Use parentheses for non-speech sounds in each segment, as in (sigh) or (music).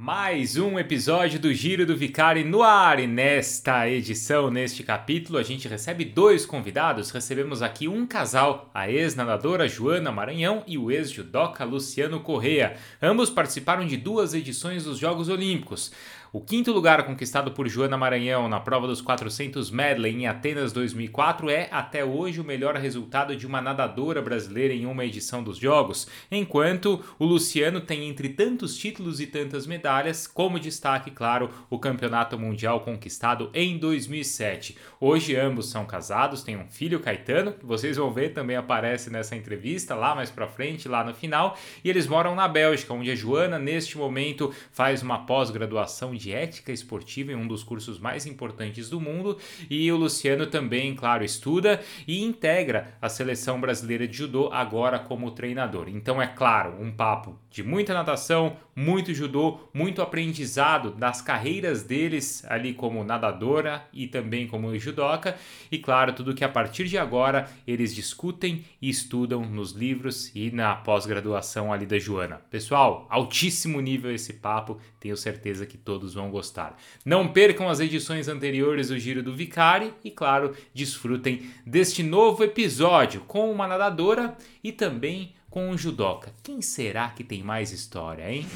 Mais um episódio do Giro do Vicari no ar e nesta edição, neste capítulo, a gente recebe dois convidados. Recebemos aqui um casal, a ex-nadadora Joana Maranhão e o ex-judoca Luciano Correa. Ambos participaram de duas edições dos Jogos Olímpicos. O quinto lugar conquistado por Joana Maranhão na prova dos 400 medley em Atenas 2004 é até hoje o melhor resultado de uma nadadora brasileira em uma edição dos Jogos, enquanto o Luciano tem entre tantos títulos e tantas medalhas, como destaque, claro, o Campeonato Mundial conquistado em 2007. Hoje ambos são casados, têm um filho Caetano, que vocês vão ver também aparece nessa entrevista lá mais para frente, lá no final, e eles moram na Bélgica, onde a Joana neste momento faz uma pós-graduação de ética esportiva em um dos cursos mais importantes do mundo. E o Luciano também, claro, estuda e integra a seleção brasileira de judô agora como treinador. Então é claro, um papo de muita natação, muito judô, muito aprendizado das carreiras deles ali como nadadora e também como judoca, e claro, tudo que a partir de agora eles discutem e estudam nos livros e na pós-graduação ali da Joana. Pessoal, altíssimo nível esse papo, tenho certeza que todos vão gostar. Não percam as edições anteriores do Giro do Vicari e, claro, desfrutem deste novo episódio com uma nadadora e também com um judoca. Quem será que tem mais história, hein?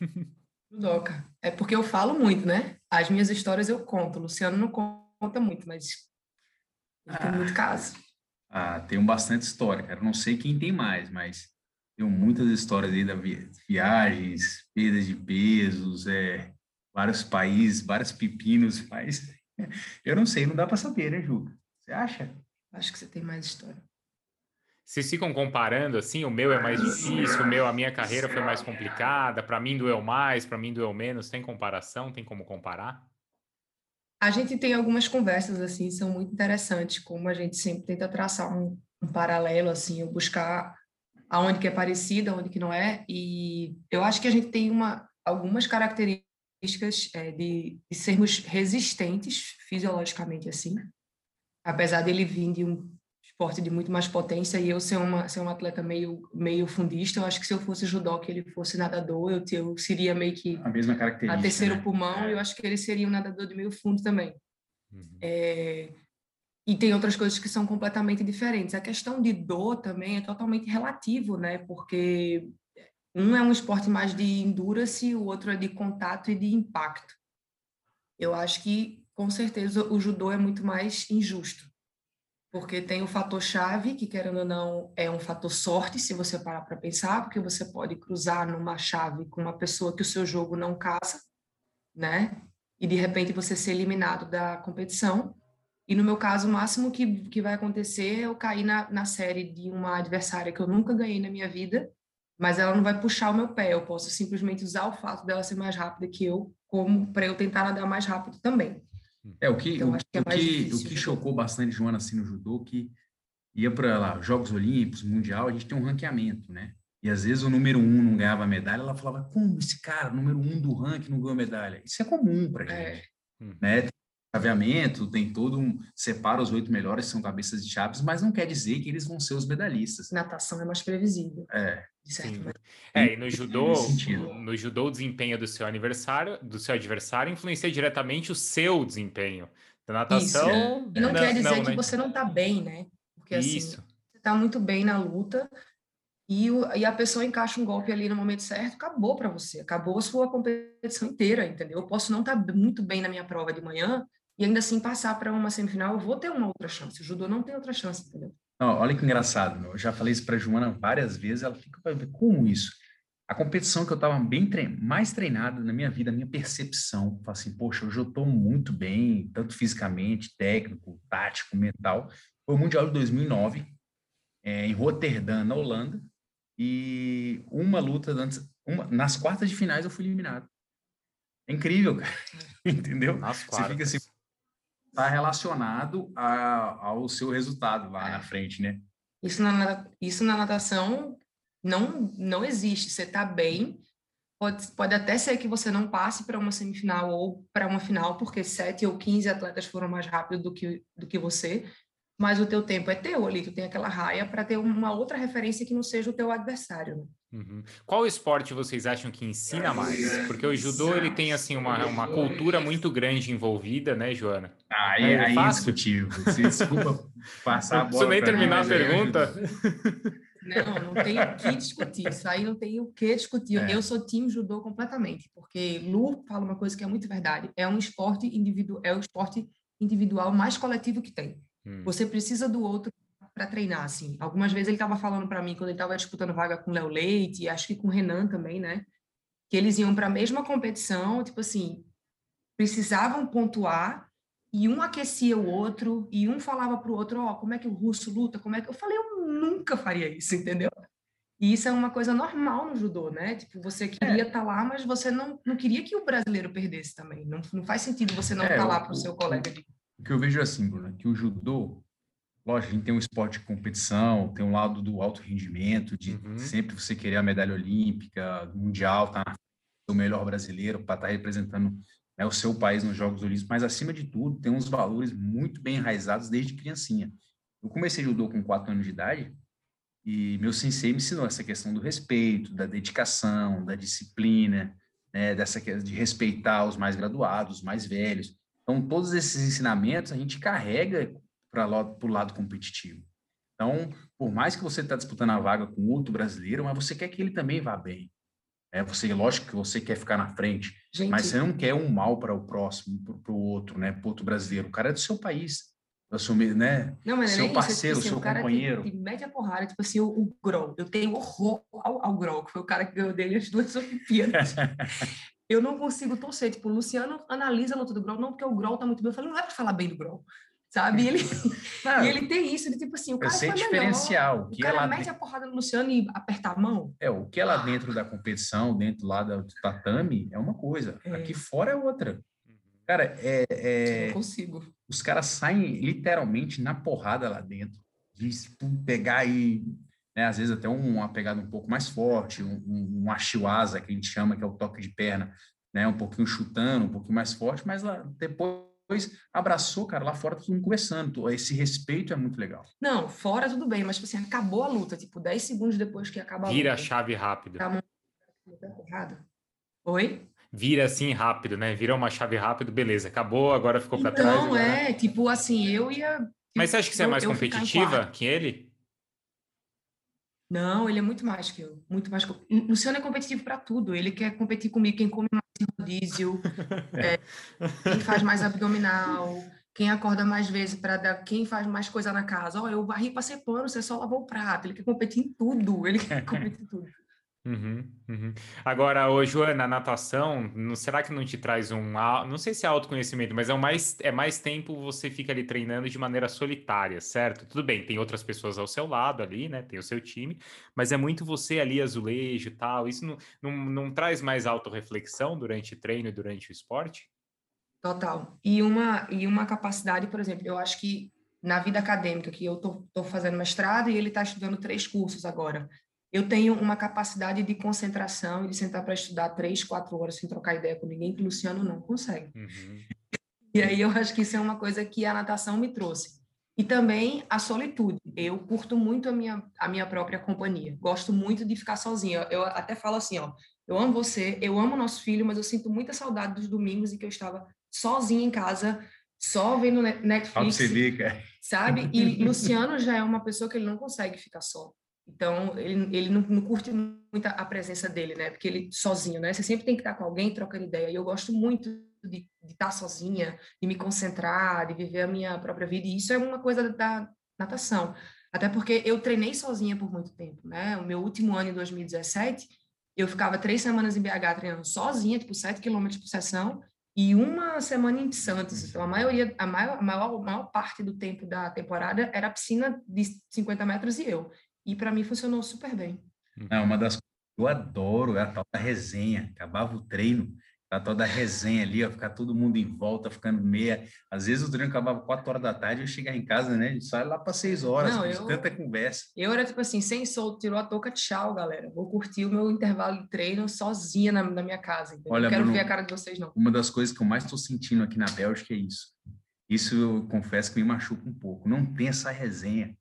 (laughs) Judoca. É porque eu falo muito, né? As minhas histórias eu conto. O Luciano não conta muito, mas ah, tem muito caso. Ah, tem bastante história, cara. Não sei quem tem mais, mas tem muitas histórias aí da viagens, perdas de pesos, é, vários países, vários pepinos, mas (laughs) eu não sei, não dá para saber, né, Ju? Você acha? Acho que você tem mais história. Vocês ficam comparando assim, o meu é mais difícil, o meu, a minha carreira foi mais complicada, para mim doeu mais, para mim doeu menos, tem comparação, tem como comparar? A gente tem algumas conversas assim, são muito interessantes, como a gente sempre tenta traçar um, um paralelo assim, buscar aonde que é parecida, aonde que não é, e eu acho que a gente tem uma algumas características é, de, de sermos resistentes fisiologicamente assim, apesar dele vir de um esporte de muito mais potência e eu ser uma ser um atleta meio meio fundista, eu acho que se eu fosse judoca ele fosse nadador, eu, eu seria meio que a mesma característica, a terceiro né? pulmão, é. eu acho que ele seria um nadador de meio fundo também. Uhum. É, e tem outras coisas que são completamente diferentes. A questão de dor também é totalmente relativo, né? Porque um é um esporte mais de endurance, o outro é de contato e de impacto. Eu acho que com certeza o judô é muito mais injusto, porque tem o fator chave, que querendo ou não é um fator sorte, se você parar para pensar, porque você pode cruzar numa chave com uma pessoa que o seu jogo não casa, né? E de repente você ser eliminado da competição. E no meu caso, o máximo que, que vai acontecer é eu cair na, na série de uma adversária que eu nunca ganhei na minha vida, mas ela não vai puxar o meu pé. Eu posso simplesmente usar o fato dela ser mais rápida que eu, como para eu tentar nadar mais rápido também. É, o que, então, o, que, é o, que, o que chocou bastante Joana assim no judô, que ia para lá, Jogos Olímpicos, Mundial, a gente tem um ranqueamento, né? E às vezes o número um não ganhava medalha, ela falava, como esse cara, número um do ranking, não ganhou medalha? Isso é comum para é. gente, é. né? Chaveamento, tem todo um... Separa os oito melhores, são cabeças de chaves, mas não quer dizer que eles vão ser os medalhistas. Natação é mais previsível. É. É, e no judô, no judô o desempenho do seu aniversário, do seu adversário influencia diretamente o seu desempenho. Da natação. Isso. E não, não quer dizer não, que né? você não está bem, né? Porque assim, Isso. você está muito bem na luta e, o, e a pessoa encaixa um golpe ali no momento certo, acabou para você, acabou a sua competição inteira, entendeu? Eu posso não estar tá muito bem na minha prova de manhã e ainda assim passar para uma semifinal, eu vou ter uma outra chance. O judô não tem outra chance, entendeu? Não, olha que engraçado, meu. eu já falei isso para a Joana várias vezes, ela fica para ver como isso. A competição que eu estava bem tre mais treinada na minha vida, a minha percepção, assim, poxa, hoje eu estou muito bem, tanto fisicamente, técnico, tático, mental. Foi o Mundial de 2009, é, em Roterdã, na Holanda, e uma luta antes, uma, nas quartas de finais eu fui eliminado. É incrível, cara. (laughs) Entendeu? Nas quartas. Você fica assim, está relacionado a, ao seu resultado lá na frente, né? Isso na, isso na natação não, não existe. Você está bem, pode, pode até ser que você não passe para uma semifinal ou para uma final, porque sete ou quinze atletas foram mais rápidos do que, do que você, mas o teu tempo é teu ali, tu tem aquela raia para ter uma outra referência que não seja o teu adversário. Né? Uhum. Qual esporte vocês acham que ensina mais? Porque o judô ele tem assim uma, uma cultura muito grande envolvida, né, Joana? Ah, aí, é, aí é discutível. Desculpa passar a (laughs) bola. Não nem terminar mim, a pergunta. Não, não tem o que discutir. Isso aí não tem o que discutir. É. Eu sou time judô completamente, porque Lu fala uma coisa que é muito verdade. É um esporte individual, é o esporte individual mais coletivo que tem. Hum. Você precisa do outro para treinar, assim. Algumas vezes ele estava falando para mim, quando ele estava disputando vaga com Léo Leite, e acho que com o Renan também, né? Que eles iam para a mesma competição, tipo assim, precisavam pontuar, e um aquecia o outro, e um falava para o outro, ó, oh, como é que o russo luta, como é que... Eu falei, eu nunca faria isso, entendeu? E isso é uma coisa normal no judô, né? Tipo, você queria estar é. tá lá, mas você não, não queria que o brasileiro perdesse também. Não, não faz sentido você não estar é, tá lá para o seu colega. O que eu vejo é assim, Bruna, que o judô, lógico, a gente tem um esporte de competição, tem um lado do alto rendimento, de uhum. sempre você querer a medalha olímpica, mundial, tá o melhor brasileiro para estar tá representando né, o seu país nos Jogos Olímpicos, mas acima de tudo, tem uns valores muito bem enraizados desde criancinha. Eu comecei judô com quatro anos de idade e meu sensei me ensinou essa questão do respeito, da dedicação, da disciplina, né, dessa de respeitar os mais graduados, os mais velhos. Então, todos esses ensinamentos a gente carrega para o lado competitivo. Então, por mais que você está disputando a vaga com outro brasileiro, mas você quer que ele também vá bem. É, você, lógico que você quer ficar na frente, gente, mas você não quer um mal para o próximo, para o outro, né? Para outro brasileiro. O cara é do seu país, do seu, né? Não, mas seu é parceiro, isso, tipo assim, seu companheiro. De, de média porrada, tipo assim, o, o Grol. Eu tenho horror ao, ao Grol, que foi o cara que ganhou dele as duas Olimpíadas. (laughs) eu não consigo torcer. Tipo, o Luciano analisa a luta do Grol, não porque o Grol tá muito bem. Eu falei, não é para falar bem do Grol. Sabe? E ele, (laughs) não, e ele tem isso, ele tipo assim, o cara foi diferencial. Melhor. O cara mete de... a porrada no Luciano e aperta a mão. É, o que é lá dentro da competição, dentro lá do tatame, é uma coisa. É. Aqui fora é outra. Cara, é, é... Eu não consigo. Os caras saem literalmente na porrada lá dentro. De pegar e né, às vezes até uma pegada um pouco mais forte, um, um, um achiwaza, que a gente chama, que é o toque de perna, né, um pouquinho chutando, um pouquinho mais forte, mas lá, depois abraçou, cara, lá fora todo mundo conversando. Esse respeito é muito legal. Não, fora tudo bem, mas tipo assim, acabou a luta, tipo, 10 segundos depois que acaba a Vira luta. Vira a chave rápido. Tá Oi? Vira assim rápido, né? Vira uma chave rápido, beleza, acabou, agora ficou para então, trás. Não, é, tipo assim, eu ia. Tipo, mas você acha que você é mais competitiva que ele? Não, ele é muito mais que eu, muito mais que eu. Luciano é competitivo para tudo. Ele quer competir comigo quem come mais rodízio, (laughs) é, quem faz mais abdominal, quem acorda mais vezes para dar, quem faz mais coisa na casa. Oh, eu varri, passei pano, você só lavou o prato. Ele quer competir em tudo. Ele quer (laughs) competir em tudo. Uhum, uhum. Agora, ô, Joana, a natação, não, será que não te traz um, não sei se é autoconhecimento, mas é, um mais, é mais tempo você fica ali treinando de maneira solitária, certo? Tudo bem, tem outras pessoas ao seu lado ali, né? Tem o seu time, mas é muito você ali, azulejo e tal. Isso não, não, não traz mais autorreflexão durante o treino durante o esporte? Total. E uma, e uma capacidade, por exemplo, eu acho que na vida acadêmica, que eu tô, fazendo mestrado e ele está estudando três cursos agora eu tenho uma capacidade de concentração e de sentar para estudar três, quatro horas sem trocar ideia com ninguém, que o Luciano não consegue. Uhum. E aí eu acho que isso é uma coisa que a natação me trouxe. E também a solitude. Eu curto muito a minha, a minha própria companhia. Gosto muito de ficar sozinha. Eu até falo assim, ó, eu amo você, eu amo nosso filho, mas eu sinto muita saudade dos domingos em que eu estava sozinha em casa, só vendo Netflix. Sabe? E (laughs) Luciano já é uma pessoa que ele não consegue ficar só. Então, ele, ele não, não, curte muito a presença dele, né? Porque ele sozinho, né? Você sempre tem que estar com alguém trocando ideia. E eu gosto muito de, de estar sozinha, de me concentrar, de viver a minha própria vida. E isso é uma coisa da natação. Até porque eu treinei sozinha por muito tempo, né? O meu último ano, em 2017, eu ficava três semanas em BH treinando sozinha, tipo, sete quilômetros por sessão, e uma semana em Santos. Então, a maioria, a maior, a maior, a maior parte do tempo da temporada era piscina de 50 metros e eu. E para mim funcionou super bem. É uma das coisas que eu adoro é a tal da resenha. Acabava o treino, a tal da resenha ali, ó, ficar todo mundo em volta, ficando meia. Às vezes o treino acabava quatro horas da tarde, eu chegar em casa, né? Sai lá para seis horas, Não, eu, tanta conversa. Eu era tipo assim, sem solto, tirou a touca, tchau, galera. Vou curtir o meu intervalo de treino sozinha na, na minha casa. Entendeu? Olha, não quero Bruno, ver a cara de vocês, não. Uma das coisas que eu mais estou sentindo aqui na Bélgica é isso. Isso eu confesso que me machuca um pouco. Não tem essa resenha.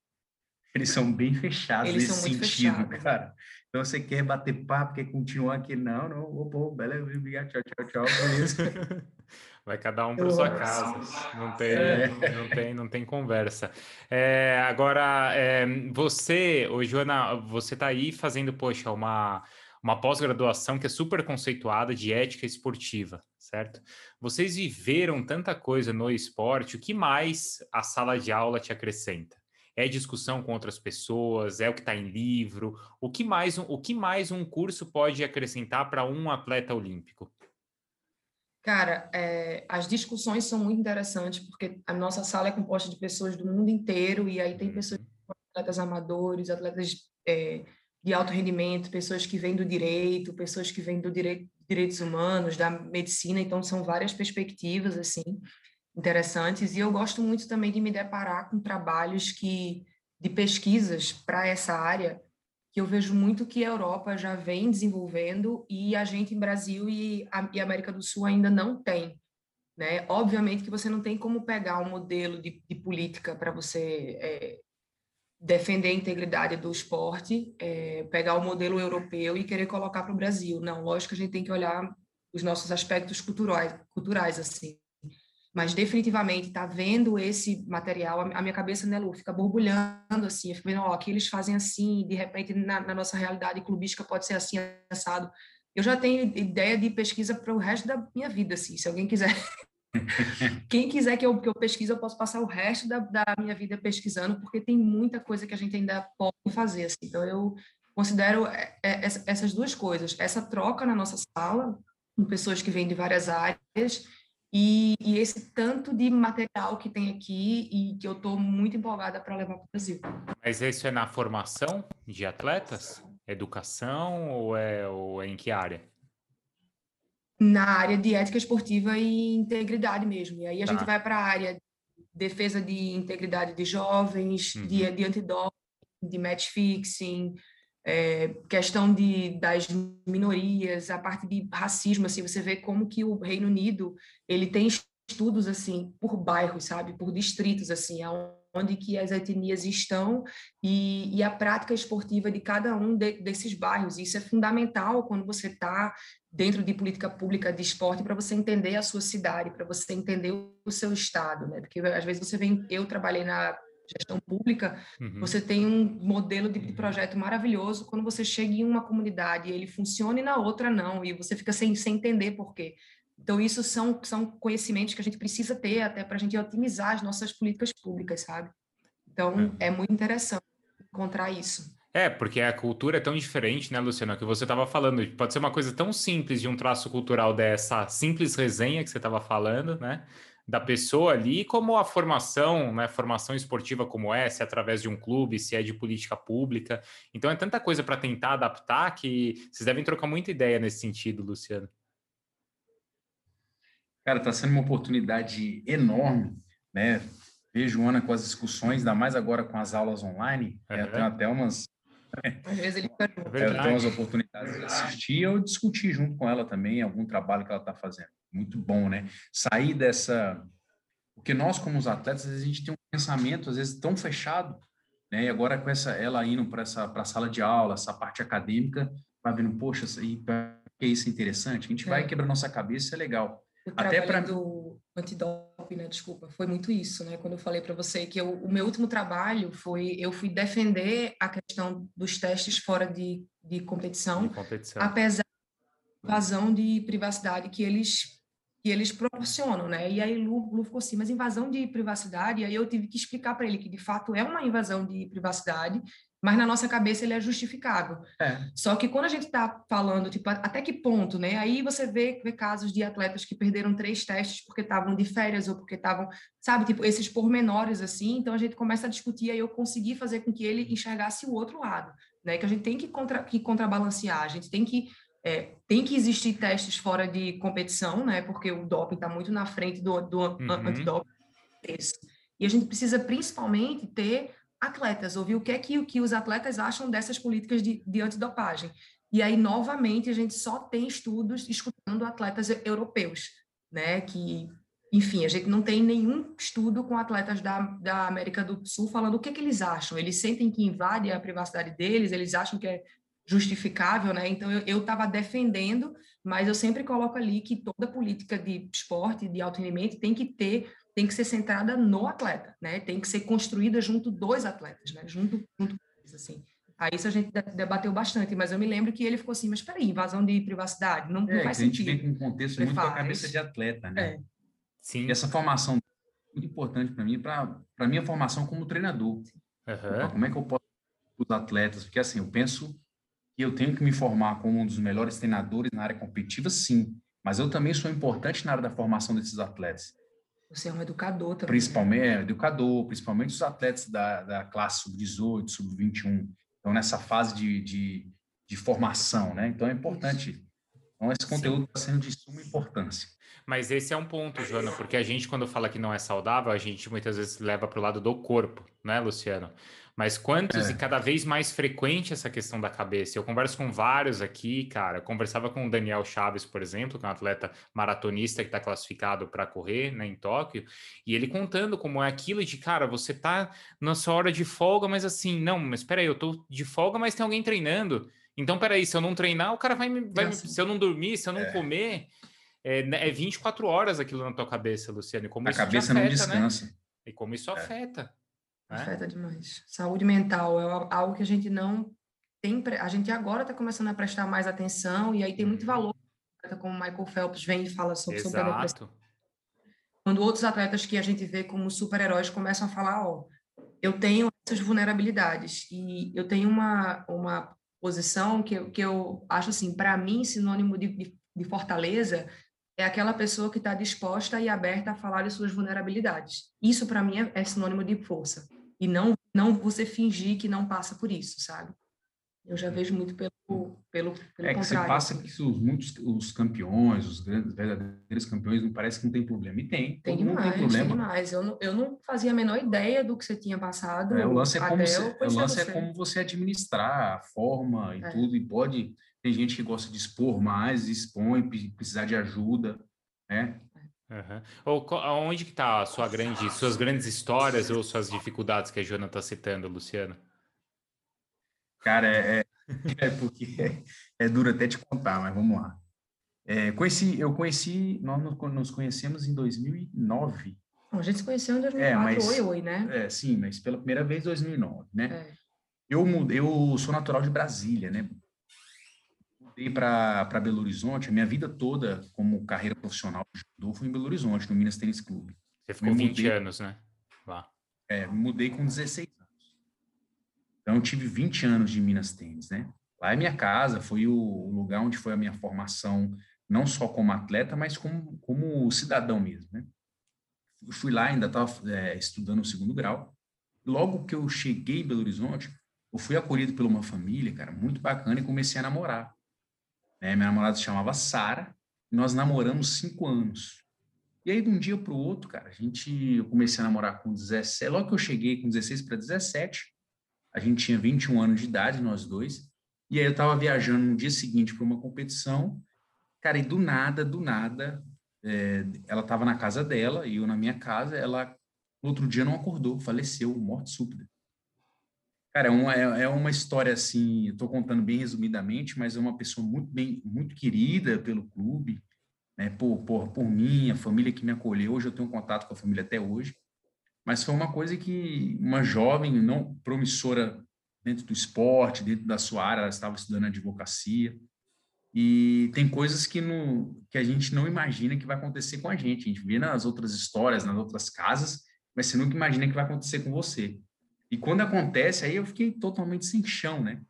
Eles são bem fechados Eles nesse sentido, fechados. cara. Então você quer bater papo, quer continuar aqui? Não, não, vou pô, beleza, obrigado, tchau, tchau, tchau, beleza. (laughs) Vai cada um para sua casa. Não tem, é. não tem, não tem conversa. É, agora, é, você, ô Joana, você está aí fazendo, poxa, uma, uma pós-graduação que é super conceituada de ética esportiva, certo? Vocês viveram tanta coisa no esporte, o que mais a sala de aula te acrescenta? É discussão com outras pessoas? É o que está em livro? O que mais, o que mais um curso pode acrescentar para um atleta olímpico? Cara, é, as discussões são muito interessantes, porque a nossa sala é composta de pessoas do mundo inteiro, e aí tem pessoas, uhum. atletas amadores, atletas é, de alto rendimento, pessoas que vêm do direito, pessoas que vêm do direito, direitos humanos, da medicina, então são várias perspectivas, assim interessantes e eu gosto muito também de me deparar com trabalhos que de pesquisas para essa área que eu vejo muito que a Europa já vem desenvolvendo e a gente em Brasil e, a, e América do Sul ainda não tem. Né? Obviamente que você não tem como pegar um modelo de, de política para você é, defender a integridade do esporte, é, pegar o modelo europeu e querer colocar para o Brasil. Não, lógico que a gente tem que olhar os nossos aspectos culturais, culturais assim mas definitivamente tá vendo esse material, a minha cabeça, né, Lu, fica borbulhando assim, eu fico vendo, ó, aqui eles fazem assim, de repente na, na, nossa realidade clubística pode ser assim, assado. Eu já tenho ideia de pesquisa para o resto da minha vida, assim, se alguém quiser. (laughs) Quem quiser que eu, que eu pesquise, eu posso passar o resto da, da minha vida pesquisando, porque tem muita coisa que a gente ainda pode fazer, assim. Então, eu considero é, é, essas duas coisas, essa troca na nossa sala, com pessoas que vêm de várias áreas, e, e, esse tanto de material que tem aqui e que eu estou muito empolgada para levar para o Brasil. Mas isso é na formação de atletas? Educação ou é, ou é em que área? Na área de ética esportiva e integridade mesmo. E aí a tá. gente vai para a área de defesa de integridade de jovens, uhum. de, de antidoping, de match fixing, é, questão de, das minorias, a parte de racismo, assim, você vê como que o Reino Unido, ele tem estudos, assim, por bairros, sabe, por distritos, assim, onde que as etnias estão e, e a prática esportiva de cada um de, desses bairros. Isso é fundamental quando você está dentro de política pública de esporte para você entender a sua cidade, para você entender o seu estado, né? Porque às vezes você vem, eu trabalhei na gestão pública, uhum. você tem um modelo de, de, projeto maravilhoso. Quando você chega em uma comunidade, ele funciona e na outra não, e você fica sem, sem entender por quê. Então, isso são, são conhecimentos que a gente precisa ter até para a gente otimizar as nossas políticas públicas, sabe? Então, é, é muito interessante encontrar isso. É, porque a cultura é tão diferente, né, Luciana, que você estava falando. Pode ser uma coisa tão simples de um traço cultural dessa simples resenha que você estava falando, né? Da pessoa ali, como a formação, né, formação esportiva como é, se é através de um clube, se é de política pública. Então é tanta coisa para tentar adaptar que vocês devem trocar muita ideia nesse sentido, Luciano. Cara, está sendo uma oportunidade enorme, né? Vejo Ana com as discussões, ainda mais agora com as aulas online, uhum. é, tem até umas às vezes ele é tem umas oportunidades de assistir ou discutir junto com ela também algum trabalho que ela está fazendo muito bom, né? Sair dessa. Porque nós, como os atletas, às vezes a gente tem um pensamento, às vezes, tão fechado, né? E agora com essa, ela indo para essa pra sala de aula, essa parte acadêmica, vai vendo, poxa, e que isso é interessante, a gente é. vai quebrar nossa cabeça, é legal. O Até para do antidoping, né? Desculpa, foi muito isso, né? Quando eu falei para você que eu, o meu último trabalho foi eu fui defender a questão dos testes fora de, de competição, de competição. apesar da invasão de privacidade que eles que eles proporcionam, né? E aí Lu, Lu ficou assim, mas invasão de privacidade, e aí eu tive que explicar para ele que de fato é uma invasão de privacidade, mas na nossa cabeça ele é justificável. É. Só que quando a gente está falando, tipo, até que ponto, né? Aí você vê, vê casos de atletas que perderam três testes porque estavam de férias ou porque estavam, sabe, tipo, esses pormenores assim, então a gente começa a discutir e eu consegui fazer com que ele enxergasse o outro lado, né? Que a gente tem que, contra, que contrabalancear, a gente tem que é, tem que existir testes fora de competição, né? Porque o doping está muito na frente do, do uhum. antidoping. E a gente precisa principalmente ter atletas, ouvir o que é que, que os atletas acham dessas políticas de, de antidopagem. E aí, novamente, a gente só tem estudos escutando atletas europeus, né? Que enfim, a gente não tem nenhum estudo com atletas da, da América do Sul falando o que, que eles acham. Eles sentem que invade a privacidade deles, eles acham que é justificável, né? Então eu estava defendendo, mas eu sempre coloco ali que toda política de esporte, de alto rendimento, tem que ter, tem que ser centrada no atleta, né? Tem que ser construída junto dos atletas, né? Junto, junto assim. Aí isso a gente debateu bastante, mas eu me lembro que ele ficou assim, mas peraí, invasão de privacidade, não, é, não faz sentido. A gente vem com um contexto muito da cabeça de atleta, né? É. Sim. E essa formação é muito importante para mim, para a minha formação como treinador. Uhum. Como é que eu posso os atletas? Porque assim, eu penso que eu tenho que me formar como um dos melhores treinadores na área competitiva, sim. Mas eu também sou importante na área da formação desses atletas. Você é um educador também. Né? Principalmente, é, educador, principalmente os atletas da, da classe sub-18, sub-21. Então, nessa fase de, de, de, formação, né? Então, é importante. Isso. Então, esse conteúdo está sendo de suma importância. Mas esse é um ponto, Joana, porque a gente, quando fala que não é saudável, a gente muitas vezes leva para o lado do corpo, né, Luciano? Mas quantos é. e cada vez mais frequente essa questão da cabeça? Eu converso com vários aqui, cara. Eu conversava com o Daniel Chaves, por exemplo, que é um atleta maratonista que está classificado para correr né, em Tóquio, e ele contando como é aquilo de, cara, você tá na sua hora de folga, mas assim, não, mas espera aí, eu tô de folga, mas tem alguém treinando. Então, peraí, se eu não treinar, o cara vai me. Vai se eu não dormir, se eu não é. comer, é, né, é 24 horas aquilo na tua cabeça, Luciano. Como a isso cabeça afeta, não né? descansa. Né? E como isso é. afeta. Né? Afeta demais. Saúde mental é algo que a gente não tem. A gente agora está começando a prestar mais atenção, e aí tem muito uhum. valor, como Michael Phelps vem e fala sobre, sobre a depressão. Quando outros atletas que a gente vê como super-heróis começam a falar: Ó, eu tenho essas vulnerabilidades, e eu tenho uma, uma posição que, eu, que eu acho assim, para mim, sinônimo de, de, de fortaleza é aquela pessoa que está disposta e aberta a falar de suas vulnerabilidades. Isso, para mim, é, é, sinônimo de força. E não, não você fingir que não passa por isso, sabe? Eu já vejo muito pelo, pelo, pelo é que contrário. se passa que os, muitos, os campeões, os grandes, verdadeiros campeões, não parece que não tem problema. E tem. Tem demais, tem, tem, demais. Eu não, eu não fazia a menor ideia do que você tinha passado. É, o lance é como, você, o lance é como você administrar a forma e é. tudo, e pode tem gente que gosta de expor mais, expõe, precisar de ajuda, né? Uhum. Ou onde que está a sua grande, suas grandes histórias ou suas dificuldades que a Joana está citando, Luciano? Cara, é, é, é porque é, é, duro até te contar, mas vamos lá. É, conheci, eu conheci, nós nos conhecemos em 2009. a gente se conheceu em 2004, é, mas, oi, oi, né? É, sim, mas pela primeira vez em 2009, né? É. Eu, eu sou natural de Brasília, né? mudei para Belo Horizonte, a minha vida toda como carreira profissional de judô foi em Belo Horizonte, no Minas Tênis Clube. Você ficou me 20 mudei, anos, né? Lá. É, mudei com 16 anos. Então, eu tive 20 anos de Minas Tênis, né? Lá é minha casa, foi o lugar onde foi a minha formação, não só como atleta, mas como, como cidadão mesmo, né? Eu fui lá, ainda estava é, estudando o segundo grau. Logo que eu cheguei em Belo Horizonte, eu fui acolhido por uma família, cara, muito bacana, e comecei a namorar. Né? Minha namorada se chamava Sara, e nós namoramos cinco anos. E aí, de um dia para o outro, cara, a gente, eu comecei a namorar com 17, logo que eu cheguei com 16 para 17, a gente tinha 21 anos de idade, nós dois, e aí eu estava viajando no dia seguinte para uma competição, cara, e do nada, do nada, é, ela estava na casa dela e eu na minha casa, ela no outro dia não acordou, faleceu, morte súbita. Cara, é uma, é, é uma história assim, estou contando bem resumidamente, mas é uma pessoa muito bem, muito querida pelo clube, né, por, por, por mim, a família que me acolheu. Hoje eu tenho contato com a família até hoje, mas foi uma coisa que uma jovem não promissora dentro do esporte, dentro da sua área, ela estava estudando advocacia, e tem coisas que, no, que a gente não imagina que vai acontecer com a gente. A gente vê nas outras histórias, nas outras casas, mas você nunca imagina que vai acontecer com você. E quando acontece, aí eu fiquei totalmente sem chão, né?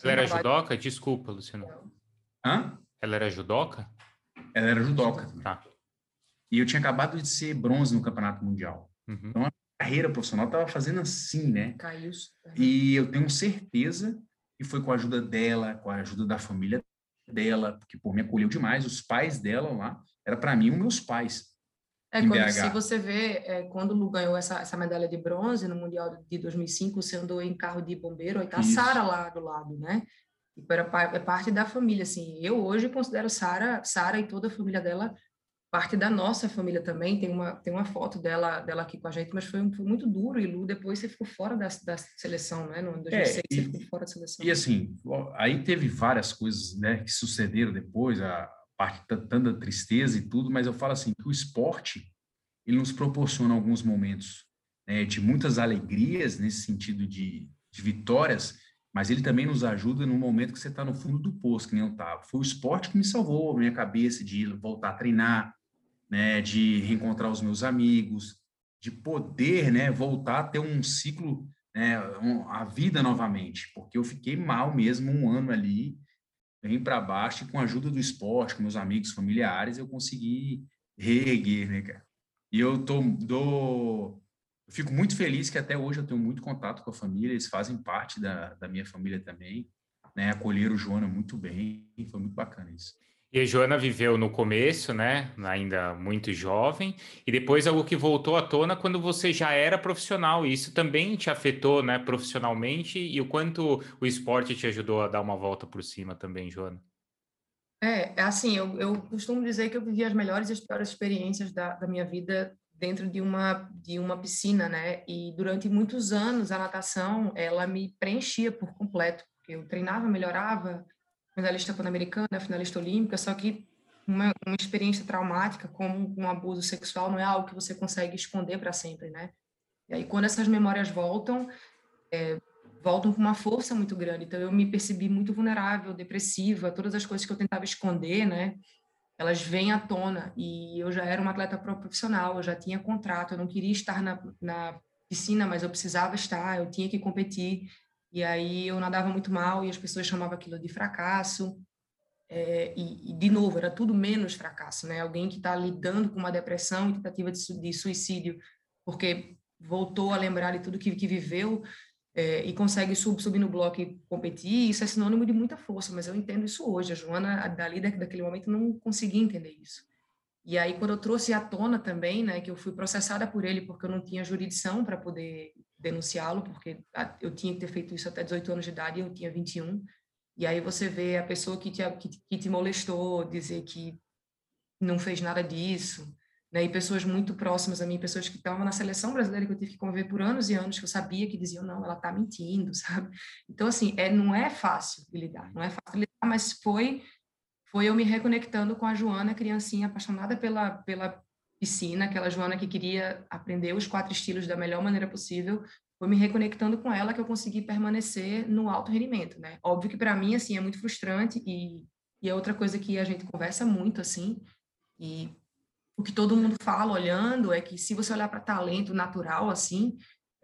Ela era judoca? Desculpa, Luciano. Hã? Ela era judoca? Ela era judoca. Tá. E eu tinha acabado de ser bronze no Campeonato Mundial. Uhum. Então, a carreira profissional estava fazendo assim, né? Caiu. E eu tenho certeza que foi com a ajuda dela, com a ajuda da família dela, porque, pô, me acolheu demais. Os pais dela lá, era para mim os meus pais. É, quando, se você vê, é, quando o Lu ganhou essa, essa medalha de bronze no Mundial de 2005, você andou em carro de bombeiro, aí tá a Sara lá do lado, né? Tipo, era, é parte da família, assim. Eu hoje considero Sara, Sara e toda a família dela parte da nossa família também. Tem uma, tem uma foto dela, dela aqui com a gente, mas foi, foi muito duro. E Lu, depois você ficou fora da, da seleção, né? No 2006 é, e, você ficou fora da seleção. E assim, aí teve várias coisas né, que sucederam depois, a parte tanta tristeza e tudo, mas eu falo assim, que o esporte, ele nos proporciona alguns momentos né, de muitas alegrias, nesse sentido de, de vitórias, mas ele também nos ajuda no momento que você está no fundo do poço, que nem eu estava. Foi o esporte que me salvou a minha cabeça de voltar a treinar, né, de reencontrar os meus amigos, de poder né, voltar a ter um ciclo, né, um, a vida novamente, porque eu fiquei mal mesmo um ano ali, bem para baixo, e com a ajuda do esporte, com meus amigos, familiares, eu consegui reerguer, né, cara? E eu tô, eu fico muito feliz que até hoje eu tenho muito contato com a família, eles fazem parte da, da minha família também, né? Acolheram o Joana muito bem, foi muito bacana isso. E a Joana viveu no começo, né, ainda muito jovem, e depois algo que voltou à tona quando você já era profissional, e isso também te afetou, né, profissionalmente, e o quanto o esporte te ajudou a dar uma volta por cima também, Joana? É, é assim, eu, eu costumo dizer que eu vivi as melhores e as piores experiências da, da minha vida dentro de uma de uma piscina, né? E durante muitos anos a natação ela me preenchia por completo, eu treinava, melhorava, medalhista pan-americana, finalista olímpica, só que uma, uma experiência traumática como um abuso sexual não é algo que você consegue esconder para sempre, né? E aí quando essas memórias voltam, é, voltam com uma força muito grande. Então eu me percebi muito vulnerável, depressiva, todas as coisas que eu tentava esconder, né? elas vêm à tona e eu já era uma atleta profissional, eu já tinha contrato, eu não queria estar na, na piscina, mas eu precisava estar, eu tinha que competir e aí eu nadava muito mal e as pessoas chamavam aquilo de fracasso é, e, e, de novo era tudo menos fracasso, né? Alguém que está lidando com uma depressão e tentativa de, de suicídio porque voltou a lembrar de tudo que, que viveu é, e consegue sub, subir no bloco e competir, isso é sinônimo de muita força, mas eu entendo isso hoje. A Joana, dali daquele momento, não conseguia entender isso. E aí, quando eu trouxe à tona também, né, que eu fui processada por ele porque eu não tinha jurisdição para poder denunciá-lo, porque eu tinha que ter feito isso até 18 anos de idade e eu tinha 21. E aí você vê a pessoa que te, que, que te molestou dizer que não fez nada disso, né, e pessoas muito próximas a mim, pessoas que estavam na seleção brasileira que eu tive que conviver por anos e anos, que eu sabia que diziam, não, ela está mentindo, (laughs) sabe? Então, assim, é, não é fácil lidar, não é fácil lidar, mas foi, foi eu me reconectando com a Joana, criancinha apaixonada pela, pela piscina, aquela Joana que queria aprender os quatro estilos da melhor maneira possível, foi me reconectando com ela que eu consegui permanecer no alto rendimento, né? Óbvio que para mim, assim, é muito frustrante e, e é outra coisa que a gente conversa muito, assim, e o que todo mundo fala olhando é que se você olhar para talento natural assim,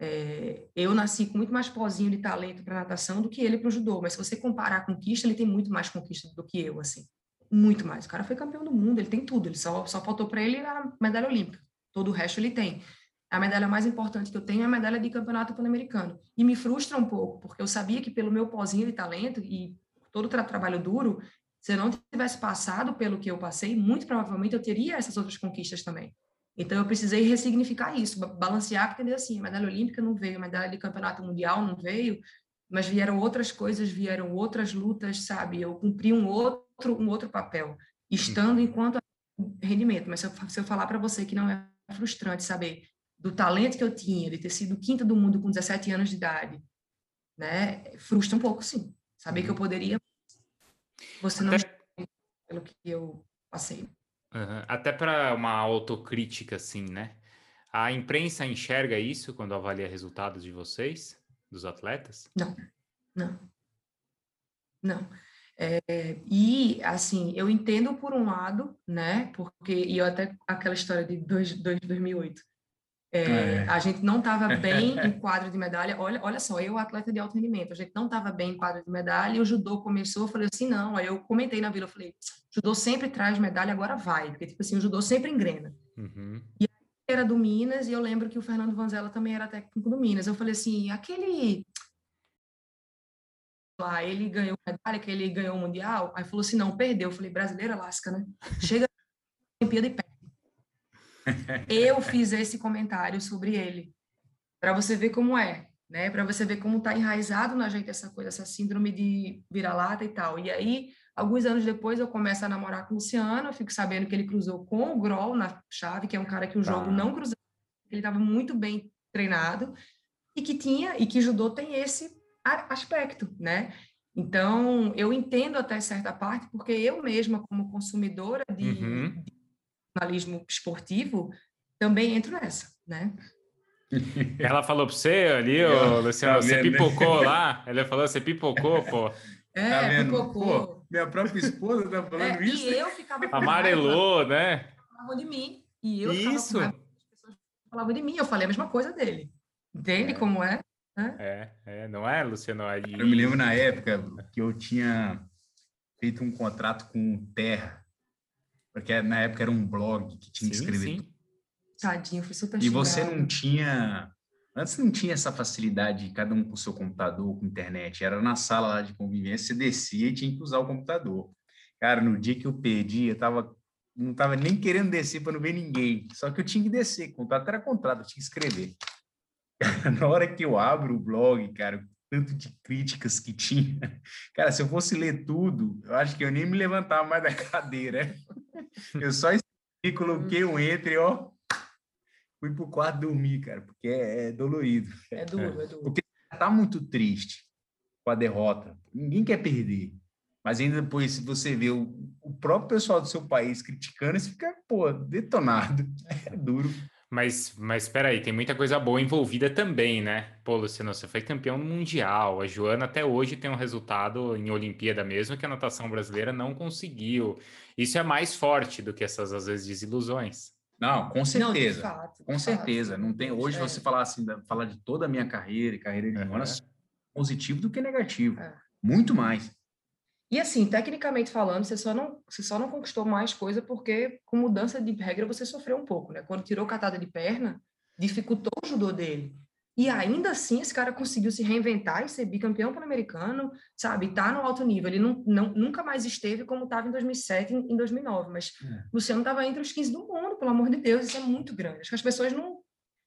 é, eu nasci com muito mais pozinho de talento para natação do que ele para o judô, mas se você comparar a conquista, ele tem muito mais conquista do que eu, assim, muito mais. O cara foi campeão do mundo, ele tem tudo, ele só, só faltou para ele a medalha olímpica, todo o resto ele tem. A medalha mais importante que eu tenho é a medalha de campeonato pan-americano. E me frustra um pouco, porque eu sabia que pelo meu pozinho de talento e todo o tra trabalho duro, se eu não tivesse passado pelo que eu passei, muito provavelmente eu teria essas outras conquistas também. Então eu precisei ressignificar isso, balancear, entender assim, a medalha olímpica não veio, a medalha de campeonato mundial não veio, mas vieram outras coisas, vieram outras lutas, sabe? Eu cumpri um outro um outro papel, estando enquanto rendimento. Mas se eu, se eu falar para você que não é frustrante saber do talento que eu tinha, de ter sido quinta do mundo com 17 anos de idade, né? Frustra um pouco, sim. Saber que eu uhum. poderia você não Até... pelo que eu passei. Uhum. Até para uma autocrítica, assim, né? A imprensa enxerga isso quando avalia resultados de vocês, dos atletas? Não, não, não. É, e, assim, eu entendo por um lado, né? Porque, e eu até aquela história de dois, dois, 2008, é, é. A gente não estava (laughs) bem em quadro de medalha. Olha, olha só, eu, atleta de alto rendimento, a gente não estava bem em quadro de medalha e o judô começou. Eu falei assim: não. Aí eu comentei na vila, eu falei: judô sempre traz medalha, agora vai. Porque, tipo assim, o judô sempre engrena. Uhum. E era do Minas e eu lembro que o Fernando Vanzella também era técnico do Minas. Eu falei assim: aquele. Lá, ele ganhou medalha, que ele ganhou o Mundial. Aí falou assim: não, perdeu. Eu falei: brasileira lasca, né? Chega Olimpíada e. Eu fiz esse comentário sobre ele, para você ver como é, né? Para você ver como está enraizado na gente essa coisa, essa síndrome de vira-lata e tal. E aí Alguns anos depois eu começo a namorar com o Luciano, eu fico sabendo que ele cruzou com o Groll na chave, que é um cara que o jogo ah. não cruzou, ele estava muito bem treinado e que tinha e que judô tem esse aspecto, né? Então, eu entendo até certa parte, porque eu mesma, como consumidora de, uhum. de jornalismo esportivo, também entro nessa, né? (laughs) Ela falou para você ali, ô, Luciano, tá você né? pipocou lá? (laughs) Ela falou, você pipocou, pô. É, tá vendo? Pô, minha própria esposa tá falando é, isso. E eu ficava Amarelou, né? Falavam de mim. E eu isso. ficava com as pessoas falavam de mim. Eu falei a mesma coisa dele. Entende é. como é? É, é, não é, Luciano? Aí... Eu me lembro na época que eu tinha feito um contrato com Terra, porque na época era um blog que tinha que escrever. Sim. Tadinho, foi super E você não tinha Antes não tinha essa facilidade, cada um com o seu computador, com internet. Era na sala lá de convivência, você descia e tinha que usar o computador. Cara, no dia que eu perdi, eu tava, não estava nem querendo descer para não ver ninguém. Só que eu tinha que descer. Contrato era contrato, eu tinha que escrever. (laughs) na hora que eu abro o blog, cara, tanto de críticas que tinha. (laughs) Cara, se eu fosse ler tudo, eu acho que eu nem me levantava mais da (laughs) cadeira. Eu só coloquei um entre, ó, fui pro quarto dormir, cara, porque é, é dolorido. É duro, é, é duro. Porque tá muito triste com a derrota. Ninguém quer perder. Mas ainda depois, se você vê o, o próprio pessoal do seu país criticando, você fica, pô, detonado. (laughs) É duro. Mas, mas espera aí, tem muita coisa boa envolvida também, né? Pô, Luciano, você foi campeão mundial. A Joana até hoje tem um resultado em Olimpíada mesmo que a natação brasileira não conseguiu. Isso é mais forte do que essas, às vezes, desilusões. Não, com certeza. Não, fato, com certeza. Não tem hoje é. você falar assim, falar de toda a minha carreira e carreira de uhum. anos, positivo do que negativo. É. Muito mais. E assim, tecnicamente falando, você só não, você só não conquistou mais coisa porque com mudança de regra você sofreu um pouco, né? Quando tirou catada de perna, dificultou o judô dele. E ainda assim, esse cara conseguiu se reinventar e ser bicampeão pan-americano, sabe? Tá no alto nível. Ele não, não, nunca mais esteve como estava em 2007, em, em 2009. Mas é. Luciano estava entre os 15 do mundo, pelo amor de Deus. Isso é muito grande. Acho que as pessoas não.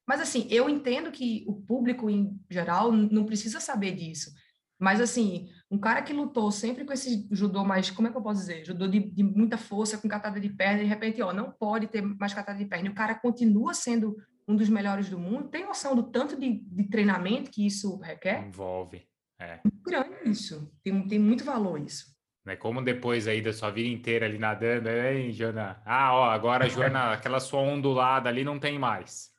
Mas, assim, eu entendo que o público, em geral, não precisa saber disso. Mas, assim, um cara que lutou sempre com esse judô mais, como é que eu posso dizer? Judô de, de muita força, com catada de perna, de repente, ó, não pode ter mais catada de perna. E o cara continua sendo um dos melhores do mundo, tem noção do tanto de, de treinamento que isso requer? Envolve. É. Muito grande isso. Tem, tem muito valor isso. É como depois aí da sua vida inteira ali nadando, hein, Joana? Ah, ó, agora, Joana, (laughs) aquela sua ondulada ali não tem mais.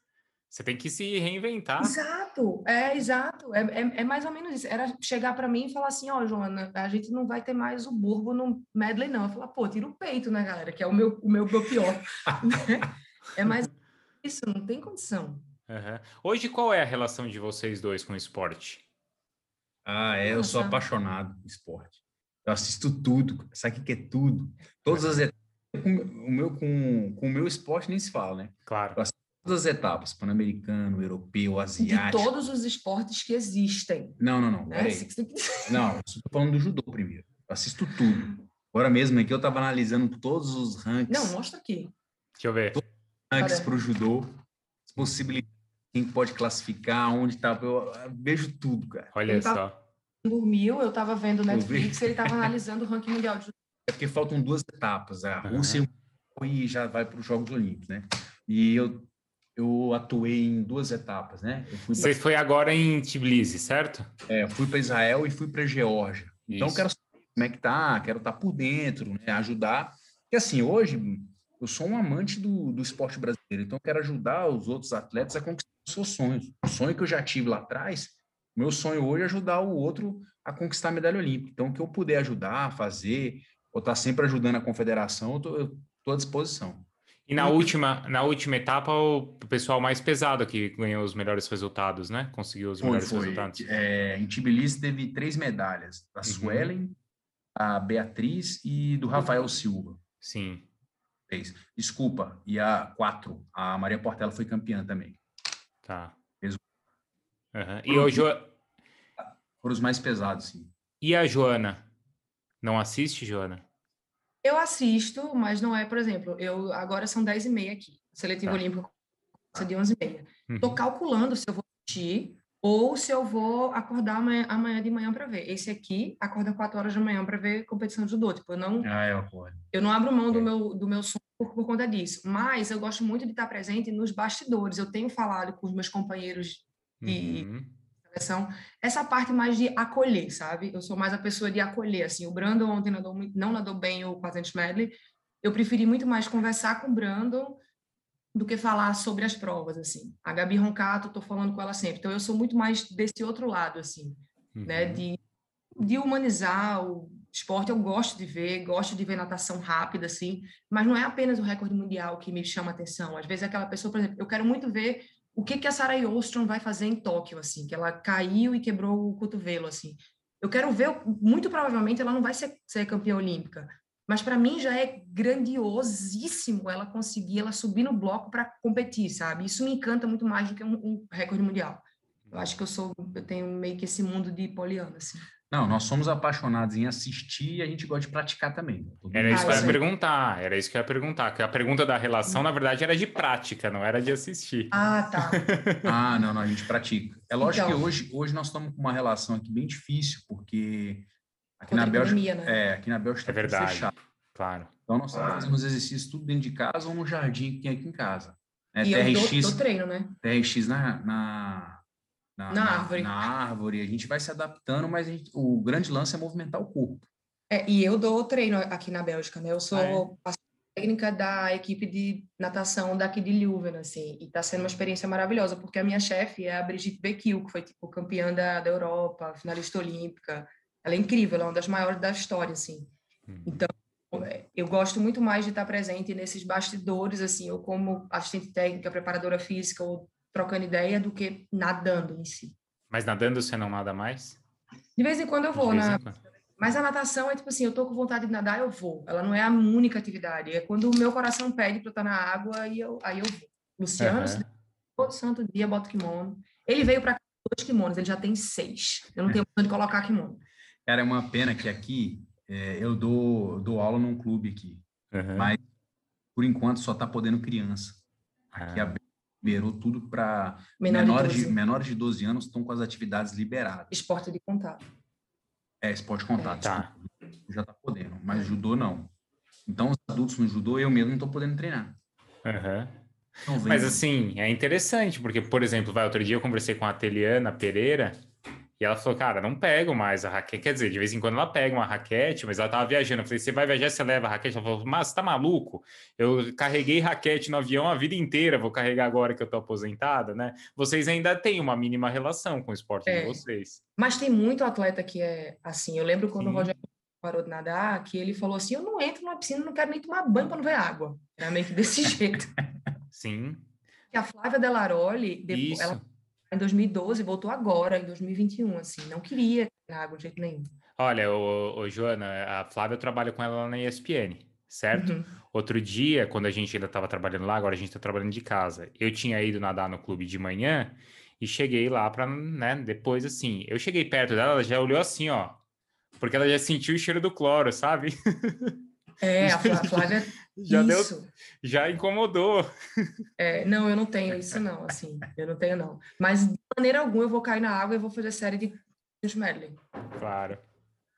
Você tem que se reinventar. Exato, é exato. É, é, é mais ou menos isso. Era chegar para mim e falar assim: ó, Joana, a gente não vai ter mais o burbo no medley, não. Eu falar, pô, tira o peito, né, galera? Que é o meu, o meu, meu pior. (laughs) é mais isso, não tem condição. Uhum. Hoje, qual é a relação de vocês dois com o esporte? Ah, é, eu sou apaixonado por esporte. Eu assisto tudo, sabe o que é tudo? Todas as etapas. O meu, com, com o meu esporte nem se fala, né? Claro. Eu todas as etapas, pan-americano, europeu, asiático. De todos os esportes que existem. Não, não, não. Né? Não, estou falando do judô primeiro. Eu assisto tudo. Agora mesmo aqui eu estava analisando todos os rankings. Não, mostra aqui. Deixa eu ver. Todos rankings para o judô, as possibilidades, quem pode classificar, onde está. Eu, vejo tudo, cara. Olha ele só. Dormiu, eu estava vendo Netflix, ele estava analisando o ranking mundial de judô. É porque faltam duas etapas, a Rússia uhum. e já vai para os Jogos Olímpicos, né? E eu, eu atuei em duas etapas, né? Você pra... foi agora em Tbilisi, certo? É, fui para Israel e fui para Geórgia. Então, quero saber como é que tá, quero estar tá por dentro, né? ajudar. Porque assim, hoje eu sou um amante do, do esporte brasileiro, então eu quero ajudar os outros atletas a conquistar os seus sonhos. O sonho que eu já tive lá atrás, meu sonho hoje é ajudar o outro a conquistar a medalha olímpica. Então, o que eu puder ajudar, fazer, ou estar tá sempre ajudando a confederação, eu estou à disposição. E na última, na última etapa, o pessoal mais pesado que ganhou os melhores resultados, né? Conseguiu os melhores foi, resultados. É, em Tbilisi teve três medalhas, da uhum. Suelen, a Beatriz e do Rafael Silva. Sim três. Desculpa, e a quatro. A Maria Portela foi campeã também. Tá. Fez... Uhum. E hoje. Foram os mais pesados, sim. E a Joana? Não assiste, Joana? Eu assisto, mas não é, por exemplo, eu agora são 10 e meia aqui. Seletivo tá. Olímpico de 11 e meia. Uhum. Tô calculando se eu vou assistir ou se eu vou acordar amanhã, amanhã de manhã para ver. Esse aqui acorda 4 horas da manhã para ver competição de judô. Tipo, eu não, ah, eu, eu não abro mão do é. meu, do meu sono por, por, conta disso. Mas eu gosto muito de estar presente nos bastidores. Eu tenho falado com os meus companheiros de uhum. Essa parte mais de acolher, sabe? Eu sou mais a pessoa de acolher. Assim, o Brandon ontem nadou, não nadou bem o 400 medley. Eu preferi muito mais conversar com o Brandon do que falar sobre as provas, assim. A Gabi Roncato, estou falando com ela sempre. Então, eu sou muito mais desse outro lado, assim, né? uhum. né? De, de humanizar o esporte. Eu gosto de ver, gosto de ver natação rápida, assim, mas não é apenas o recorde mundial que me chama atenção. Às vezes, aquela pessoa, por exemplo, eu quero muito ver o que, que a Sarah Ostrom vai fazer em Tóquio, assim, que ela caiu e quebrou o cotovelo, assim. Eu quero ver, muito provavelmente ela não vai ser, ser campeã olímpica, mas para mim já é grandiosíssimo ela conseguir ela subir no bloco para competir, sabe? Isso me encanta muito mais do que um, um, recorde mundial. Eu acho que eu sou, eu tenho meio que esse mundo de poliana, assim. Não, nós somos apaixonados em assistir e a gente gosta de praticar também. Era isso que eu ia perguntar, era isso que eu ia perguntar, que a pergunta da relação, na verdade, era de prática, não era de assistir. Ah, tá. (laughs) ah, não, não, a gente pratica. É lógico então, que hoje, hoje nós estamos com uma relação aqui bem difícil, porque Aqui na Bélgica, né? é, aqui na Bélgica é tá verdade, fechado. Claro. Então nós estamos fazendo os exercícios tudo dentro de casa ou no jardim que tem aqui em casa. Né? E TRX, eu dou, dou treino, né? TRX na, na, na, na, árvore. Na árvore. A gente vai se adaptando, mas gente, o grande lance é movimentar o corpo. É, e eu dou treino aqui na Bélgica, né? Eu sou ah, é? técnica da equipe de natação daqui de Leuven, assim, e está sendo uma experiência maravilhosa, porque a minha chefe é a Brigitte Bequil, que foi, tipo, campeã da, da Europa, finalista olímpica, ela é incrível, ela é uma das maiores da história, assim. Uhum. Então, eu gosto muito mais de estar presente nesses bastidores, assim, ou como assistente técnica, preparadora física, ou trocando ideia, do que nadando em si. Mas nadando você não nada mais? De vez em quando eu vou, né? Mas a natação é tipo assim, eu tô com vontade de nadar, eu vou. Ela não é a única atividade. É quando o meu coração pede para eu estar na água, aí eu, aí eu vou. Luciano, uhum. todo santo dia, bota kimono. Ele veio para dois kimonos, ele já tem seis. Eu não tenho onde colocar kimono. Cara, é uma pena que aqui é, eu dou, dou aula num clube aqui, uhum. mas por enquanto só está podendo criança. Aqui ah. Liberou tudo para Menor menores, de, menores de 12 anos estão com as atividades liberadas. Esporte de contato. É, esporte de contato. É, tá. Já está podendo, mas judô não. Então, os adultos no judô, eu mesmo não estou podendo treinar. Uhum. Mas assim, é interessante, porque, por exemplo, vai, outro dia eu conversei com a Teliana Pereira, e ela falou, cara, não pego mais a raquete. Quer dizer, de vez em quando ela pega uma raquete, mas ela tava viajando. Eu falei, você vai viajar, você leva a raquete? Ela falou, mas você tá maluco? Eu carreguei raquete no avião a vida inteira, vou carregar agora que eu tô aposentada, né? Vocês ainda têm uma mínima relação com o esporte é, de vocês. Mas tem muito atleta que é assim. Eu lembro quando Sim. o Rogério parou de nadar, que ele falou assim: eu não entro numa piscina, não quero nem tomar banho para não ver água. Era meio que desse (laughs) jeito. (laughs) Sim. E a Flávia Delaroli, depois, ela em 2012, voltou agora, em 2021, assim, não queria água de jeito nenhum. Olha, o, o Joana, a Flávia trabalha com ela lá na ESPN, certo? Uhum. Outro dia, quando a gente ainda estava trabalhando lá, agora a gente está trabalhando de casa. Eu tinha ido nadar no clube de manhã e cheguei lá para, né, depois assim, eu cheguei perto dela, ela já olhou assim, ó, porque ela já sentiu o cheiro do cloro, sabe? (laughs) É, a Flávia. (laughs) já isso. deu. Já incomodou. É, não, eu não tenho isso, não, assim. Eu não tenho, não. Mas de maneira alguma eu vou cair na água e vou fazer série de Medley. Claro.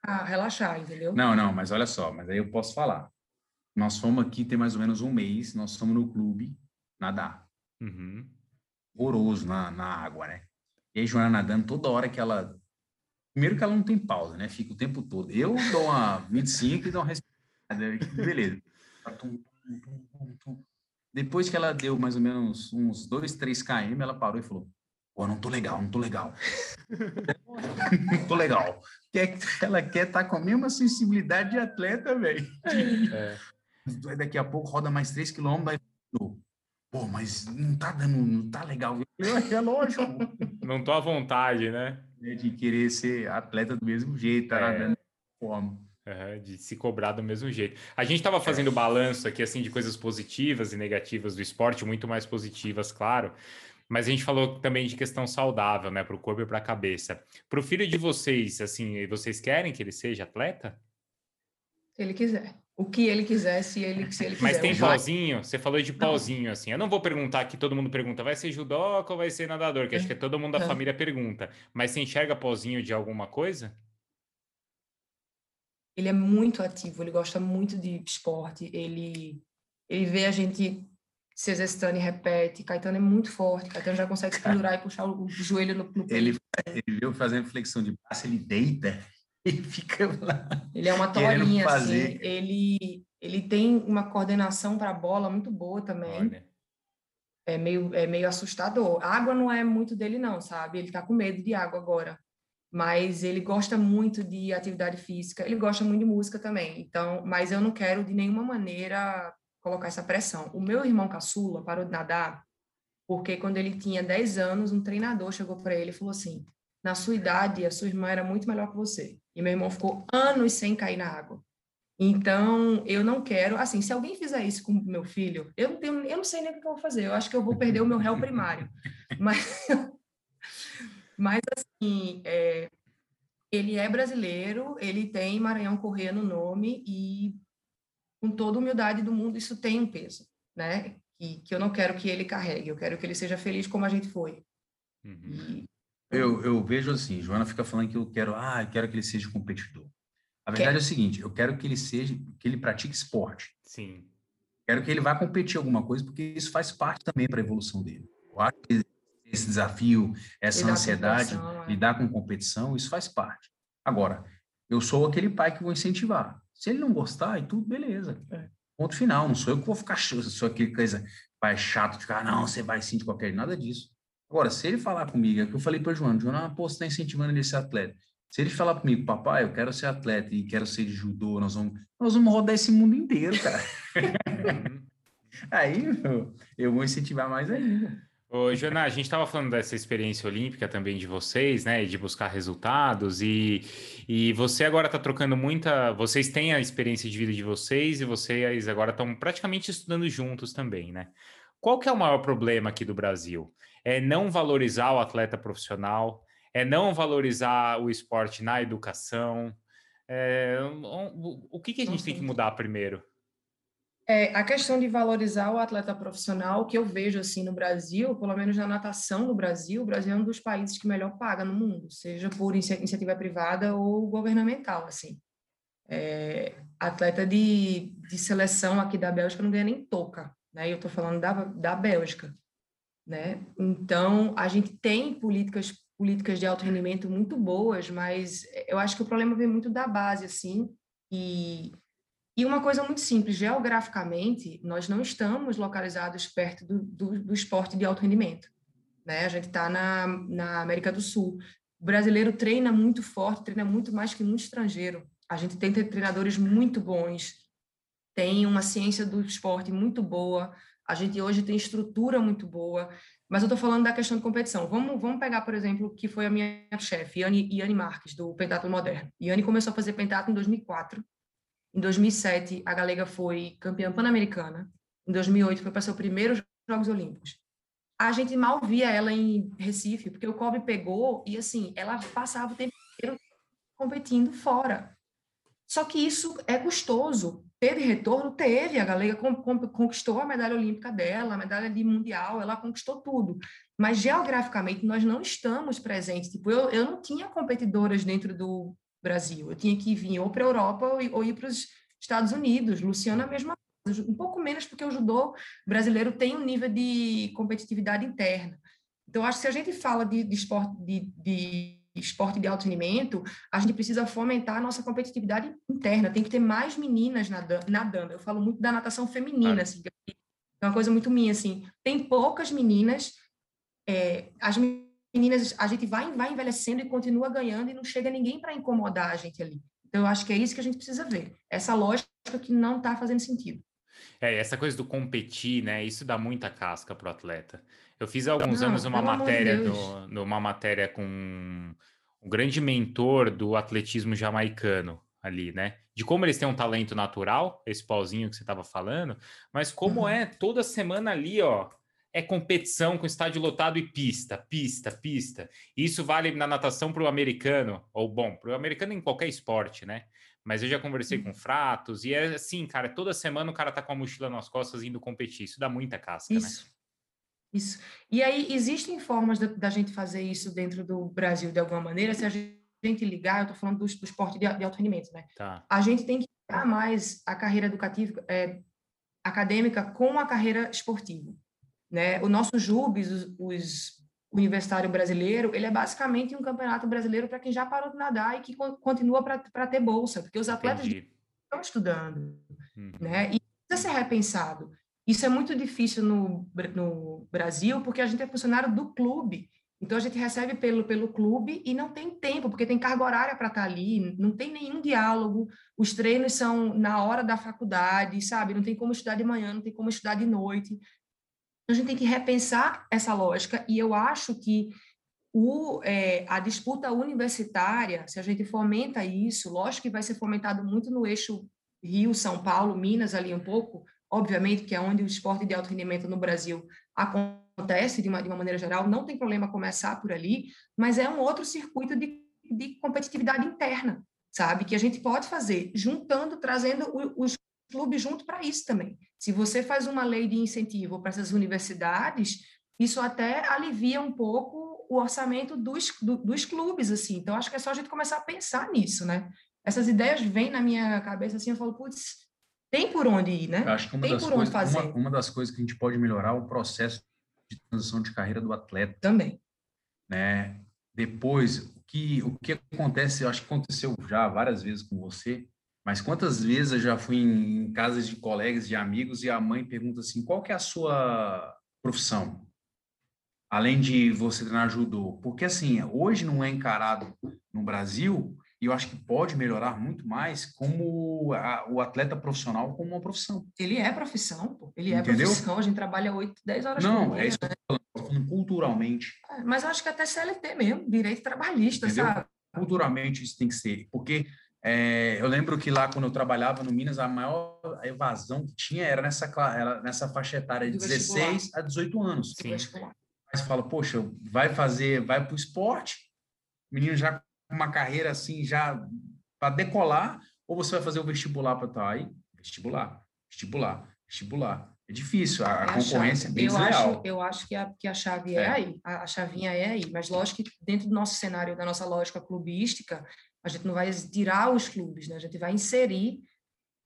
Ah, relaxar, entendeu? Não, não, mas olha só, mas aí eu posso falar. Nós fomos aqui tem mais ou menos um mês, nós fomos no clube nadar. Uhum. Horroroso na, na água, né? E aí, Joana nadando toda hora que ela. Primeiro que ela não tem pausa, né? Fica o tempo todo. Eu dou uma 25 e dou uma Beleza. (laughs) Depois que ela deu mais ou menos uns 2, 3 km, ela parou e falou: Pô, não tô legal, não tô legal. não (laughs) tô legal. Quer, ela quer estar tá com a mesma sensibilidade de atleta, velho. É. Daqui a pouco roda mais 3 km, vai. Pô, mas não tá dando, não tá legal. É lógico. Não tô à vontade, né? De querer ser atleta do mesmo jeito, tá é. nadando forma. Uhum, de se cobrar do mesmo jeito. A gente estava fazendo balanço aqui, assim, de coisas positivas e negativas do esporte, muito mais positivas, claro. Mas a gente falou também de questão saudável, né, para o corpo e para a cabeça. Para o filho de vocês, assim, vocês querem que ele seja atleta? Se ele quiser. o que ele quiser, se ele, se ele (laughs) quiser. Mas tem pauzinho? Você falou de pauzinho, assim. Eu não vou perguntar que todo mundo pergunta, vai ser judoca ou vai ser nadador? Que acho que todo mundo da é. família pergunta. Mas você enxerga pauzinho de alguma coisa? Ele é muito ativo, ele gosta muito de esporte, ele, ele vê a gente se exercitando e repete. Caetano é muito forte, Caetano já consegue se pendurar e puxar o joelho no, no Ele, ele viu fazendo flexão de braço, ele deita (laughs) e fica lá. Ele é uma tolinha, assim. Ele, ele tem uma coordenação para a bola muito boa também. Olha. É meio, é meio assustador. A água não é muito dele, não, sabe? Ele tá com medo de água agora. Mas ele gosta muito de atividade física, ele gosta muito de música também. Então, mas eu não quero de nenhuma maneira colocar essa pressão. O meu irmão caçula parou de nadar porque quando ele tinha 10 anos, um treinador chegou para ele e falou assim: "Na sua idade, a sua irmã era muito melhor que você". E meu irmão ficou anos sem cair na água. Então, eu não quero, assim, se alguém fizer isso com meu filho, eu não, tenho, eu não sei nem o que eu vou fazer. Eu acho que eu vou perder o meu réu primário. (laughs) Mas, mas assim, é, ele é brasileiro, ele tem Maranhão Corrêa no nome e, com toda a humildade do mundo, isso tem um peso, né? Que, que eu não quero que ele carregue, eu quero que ele seja feliz como a gente foi. Uhum. E, eu, eu vejo assim, Joana fica falando que eu quero, ah, eu quero que ele seja competidor. A verdade é o seguinte, eu quero que ele seja, que ele pratique esporte. Sim. Quero que ele vá competir alguma coisa, porque isso faz parte também para a evolução dele. Eu acho que esse desafio, essa lidar ansiedade, com é. lidar com competição, isso faz parte. Agora, eu sou aquele pai que vou incentivar. Se ele não gostar, e tudo, beleza. É. Ponto final. Não sou eu que vou ficar sou aquele coisa pai chato de ficar, não, você vai sim de qualquer nada disso. Agora, se ele falar comigo, é o que eu falei para o João, João, pô, você está incentivando ele a ser atleta. Se ele falar comigo, papai, eu quero ser atleta e quero ser de judô, nós vamos, nós vamos rodar esse mundo inteiro, cara. (laughs) Aí meu, eu vou incentivar mais ainda. Ô, Jana, a gente estava falando dessa experiência olímpica também de vocês, né, de buscar resultados, e, e você agora está trocando muita. Vocês têm a experiência de vida de vocês e vocês agora estão praticamente estudando juntos também, né? Qual que é o maior problema aqui do Brasil? é não valorizar o atleta profissional, é não valorizar o esporte na educação. É, o que, que a gente tem que mudar primeiro? É, a questão de valorizar o atleta profissional, que eu vejo assim no Brasil, pelo menos na natação no Brasil, o Brasil é um dos países que melhor paga no mundo, seja por iniciativa privada ou governamental, assim. É, atleta de, de seleção aqui da Bélgica não ganha nem toca, né? Eu estou falando da, da Bélgica né? Então, a gente tem políticas políticas de alto rendimento muito boas, mas eu acho que o problema vem muito da base, assim, e, e uma coisa muito simples, geograficamente, nós não estamos localizados perto do, do, do esporte de alto rendimento, né? A gente está na, na América do Sul. O brasileiro treina muito forte, treina muito mais que muito estrangeiro. A gente tem treinadores muito bons, tem uma ciência do esporte muito boa, a gente hoje tem estrutura muito boa, mas eu estou falando da questão de competição. Vamos, vamos pegar, por exemplo, que foi a minha chefe, Iane, Marques, do Pentatlo Moderno. Iane começou a fazer pentatlo em 2004. Em 2007, a Galega foi campeã pan-americana. Em 2008, foi para seus primeiros Jogos Olímpicos. A gente mal via ela em Recife, porque o Kobe pegou e, assim, ela passava o tempo inteiro competindo fora. Só que isso é custoso. Teve retorno? Teve. A Galega conquistou a medalha olímpica dela, a medalha de mundial, ela conquistou tudo. Mas geograficamente nós não estamos presentes. Tipo, eu, eu não tinha competidoras dentro do Brasil. Eu tinha que vir ou para a Europa ou, ir para os Estados Unidos. Luciana, a mesma coisa. Um pouco menos porque o judô brasileiro tem um nível de competitividade interna. Então, acho que se a gente fala de, de esporte de, de esporte de alto rendimento, a gente precisa fomentar a nossa competitividade interna. Tem que ter mais meninas nadando. Eu falo muito da natação feminina, assim, é uma coisa muito minha, assim. Tem poucas meninas, é, as meninas, a gente vai, vai envelhecendo e continua ganhando e não chega ninguém para incomodar a gente ali. Então, eu acho que é isso que a gente precisa ver. Essa lógica que não está fazendo sentido. É, essa coisa do competir, né? Isso dá muita casca pro atleta. Eu fiz há alguns não, anos uma matéria, do, numa matéria com um grande mentor do atletismo jamaicano ali, né? De como eles têm um talento natural, esse pauzinho que você estava falando, mas como uhum. é toda semana ali, ó, é competição com estádio lotado e pista, pista, pista. Isso vale na natação para o americano, ou bom, para o americano em qualquer esporte, né? Mas eu já conversei com fratos e é assim, cara, toda semana o cara tá com a mochila nas costas indo competir. Isso dá muita casca, isso. né? Isso. E aí, existem formas da, da, gente fazer isso dentro do Brasil de alguma maneira. Se a gente ligar, eu estou falando do, do esporte de, de, alto rendimento, né? Tá. A gente tem que ligar mais a carreira educativa, é, acadêmica com a carreira esportiva. Né? O nosso JUBs, os, os universitário brasileiro, ele é basicamente um campeonato brasileiro para quem já parou de nadar e que continua para ter bolsa, porque os atletas Entendi. estão estudando, uhum. né? E precisa ser repensado. Isso é muito difícil no, no Brasil, porque a gente é funcionário do clube. Então, a gente recebe pelo, pelo clube e não tem tempo, porque tem carga horária para estar tá ali, não tem nenhum diálogo, os treinos são na hora da faculdade, sabe? Não tem como estudar de manhã, não tem como estudar de noite. Então, a gente tem que repensar essa lógica, e eu acho que o, é, a disputa universitária, se a gente fomenta isso, lógico que vai ser fomentado muito no eixo Rio, São Paulo, Minas, ali um pouco, obviamente, que é onde o esporte de alto rendimento no Brasil acontece de uma, de uma maneira geral, não tem problema começar por ali, mas é um outro circuito de, de competitividade interna, sabe? Que a gente pode fazer, juntando, trazendo os clubes junto para isso também. Se você faz uma lei de incentivo para essas universidades, isso até alivia um pouco o orçamento dos, do, dos clubes, assim. Então, acho que é só a gente começar a pensar nisso, né? Essas ideias vêm na minha cabeça, assim, eu falo, putz, tem por onde ir, né? Eu acho que uma tem das, coisas, uma, uma, das coisas que a gente pode melhorar é o processo de transição de carreira do atleta. Também. Né? Depois, o que, o que acontece, eu acho que aconteceu já várias vezes com você, mas quantas vezes eu já fui em casas de colegas, de amigos, e a mãe pergunta assim, qual que é a sua profissão? Além de você treinar judô. Porque, assim, hoje não é encarado no Brasil e eu acho que pode melhorar muito mais como a, o atleta profissional como uma profissão. Ele é profissão, pô. ele é Entendeu? profissão, a gente trabalha 8, 10 horas Não, por dia. Não, é isso que eu tô falando, culturalmente. É, mas eu acho que até CLT mesmo, direito trabalhista, Entendeu? sabe? Culturalmente isso tem que ser, porque é, eu lembro que lá quando eu trabalhava no Minas, a maior evasão que tinha era nessa, era nessa faixa etária de 16 a 18 anos. Sim. Você fala, poxa, vai fazer, vai para o esporte, o menino já uma carreira assim já para decolar, ou você vai fazer o vestibular para estar aí? Vestibular, vestibular, vestibular. É difícil, a, é a concorrência é bem eu desleal. Acho, eu acho que a, que a chave é, é aí, a, a, chavinha é aí, mas lógico que dentro do nosso cenário, da nossa lógica clubística, a gente não vai tirar os clubes, né? a gente vai inserir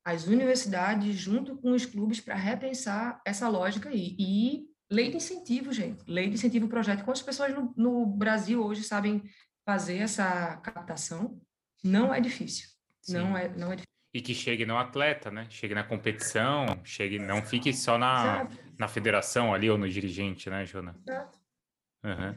as universidades junto com os clubes para repensar essa lógica aí. E lei de incentivo, gente, lei de incentivo projeto. Quantas pessoas no, no Brasil hoje sabem fazer essa captação não é difícil. Não é, não é difícil. E que chegue no atleta, né? Chegue na competição, chegue, não fique só na, na federação ali ou no dirigente, né, Jona? Exato. Uhum.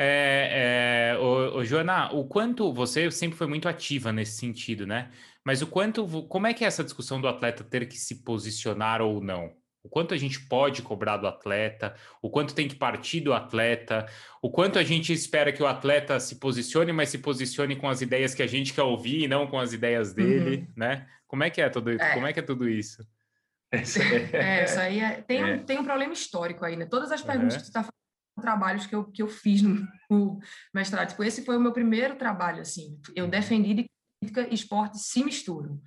É, é, Joana, o quanto você sempre foi muito ativa nesse sentido, né? Mas o quanto, como é que é essa discussão do atleta ter que se posicionar ou não? O quanto a gente pode cobrar do atleta, o quanto tem que partir do atleta, o quanto a gente espera que o atleta se posicione, mas se posicione com as ideias que a gente quer ouvir e não com as ideias dele, uhum. né? Como é que é tudo, é. Como é que é tudo isso? (laughs) É, isso aí é, tem, é. Um, tem um problema histórico aí, né? Todas as perguntas que você está falando trabalhos que eu, que eu fiz no, no mestrado. Tipo, esse foi o meu primeiro trabalho, assim. Eu uhum. defendi de crítica e esporte se misturam.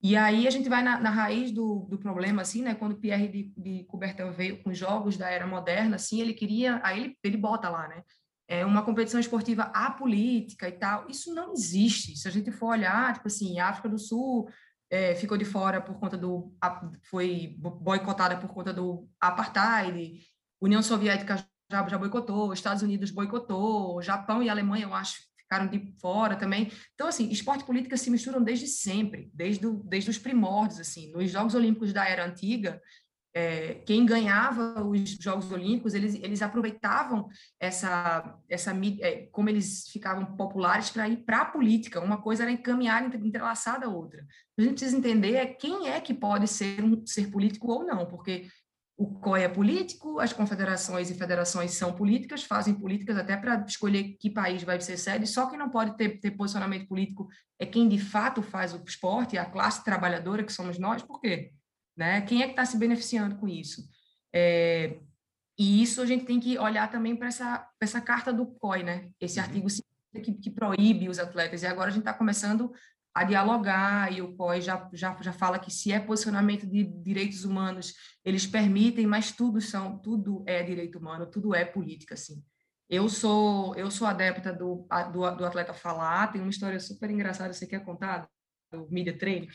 E aí a gente vai na, na raiz do, do problema, assim, né? Quando Pierre de, de Coubertin veio com jogos da era moderna, assim, ele queria, aí ele, ele bota lá, né? É uma competição esportiva apolítica e tal. Isso não existe. Se a gente for olhar, tipo assim, a África do Sul é, ficou de fora por conta do, foi boicotada por conta do apartheid. União Soviética já, já boicotou, Estados Unidos boicotou, Japão e Alemanha, eu acho, ficaram de fora também. Então, assim, esporte e política se misturam desde sempre, desde, o, desde os primórdios, assim. Nos Jogos Olímpicos da era antiga, é, quem ganhava os Jogos Olímpicos, eles, eles aproveitavam essa, essa é, como eles ficavam populares para ir para a política. Uma coisa era encaminhar, entrelaçada a outra. A gente precisa entender é quem é que pode ser um ser político ou não, porque o COI é político, as confederações e federações são políticas, fazem políticas até para escolher que país vai ser sede, só quem não pode ter, ter posicionamento político é quem de fato faz o esporte, a classe trabalhadora que somos nós, por quê? Né? Quem é que está se beneficiando com isso? É, e isso a gente tem que olhar também para essa, essa carta do COI, né? esse uhum. artigo que, que proíbe os atletas, e agora a gente está começando a dialogar, e o COI já, já, já fala que se é posicionamento de direitos humanos, eles permitem, mas tudo são tudo é direito humano, tudo é política, assim. Eu sou eu sou adepta do, do, do atleta falar, tem uma história super engraçada, você quer contar? Do media training?